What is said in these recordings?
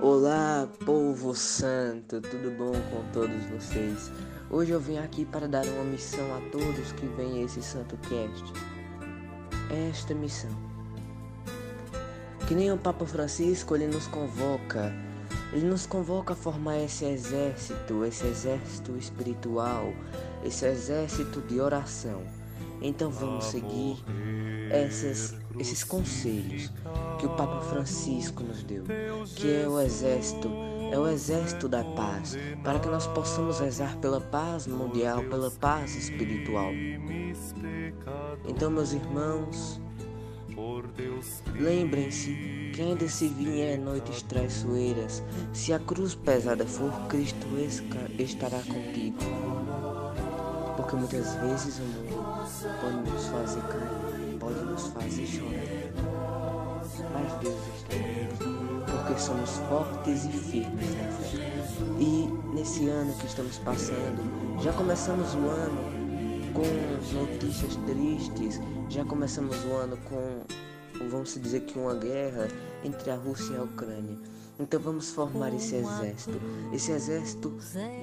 Olá, povo santo, tudo bom com todos vocês? Hoje eu vim aqui para dar uma missão a todos que vêm esse Santo Cast. Esta missão. Que nem o Papa Francisco, ele nos convoca, ele nos convoca a formar esse exército, esse exército espiritual, esse exército de oração. Então vamos seguir essas, esses conselhos que o Papa Francisco nos deu, que é o exército, é o exército da paz, para que nós possamos rezar pela paz mundial, pela paz espiritual. Então, meus irmãos, lembrem-se que ainda se vier noites traiçoeiras, se a cruz pesada for, Cristo estará contigo. Porque muitas vezes o mundo pode nos fazer cair, pode nos fazer chorar. Mas Deus está conosco, porque somos fortes e firmes na fé. E nesse ano que estamos passando, já começamos o ano com notícias tristes, já começamos o ano com, vamos dizer que uma guerra entre a Rússia e a Ucrânia. Então vamos formar esse exército, esse exército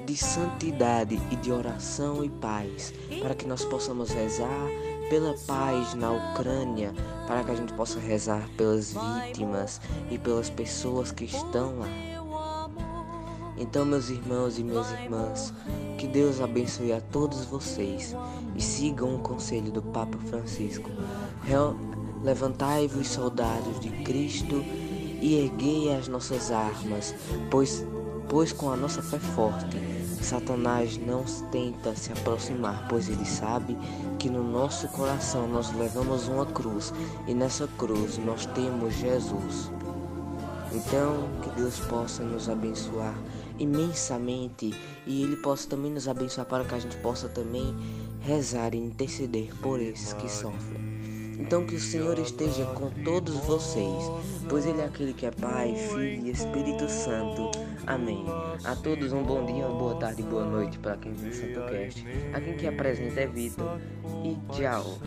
de santidade e de oração e paz, para que nós possamos rezar pela paz na Ucrânia, para que a gente possa rezar pelas vítimas e pelas pessoas que estão lá. Então, meus irmãos e minhas irmãs, que Deus abençoe a todos vocês e sigam o conselho do Papa Francisco. Levantai-vos, soldados de Cristo e erguei as nossas armas, pois, pois com a nossa fé forte, Satanás não tenta se aproximar, pois ele sabe que no nosso coração nós levamos uma cruz e nessa cruz nós temos Jesus. Então, que Deus possa nos abençoar imensamente e Ele possa também nos abençoar para que a gente possa também rezar e interceder por esses que sofrem. Então que o Senhor esteja com todos vocês, pois Ele é aquele que é Pai, Filho e Espírito Santo. Amém. A todos um bom dia, uma boa tarde e boa noite para quem vem Santo Cast. A quem que apresenta é Vitor. E tchau.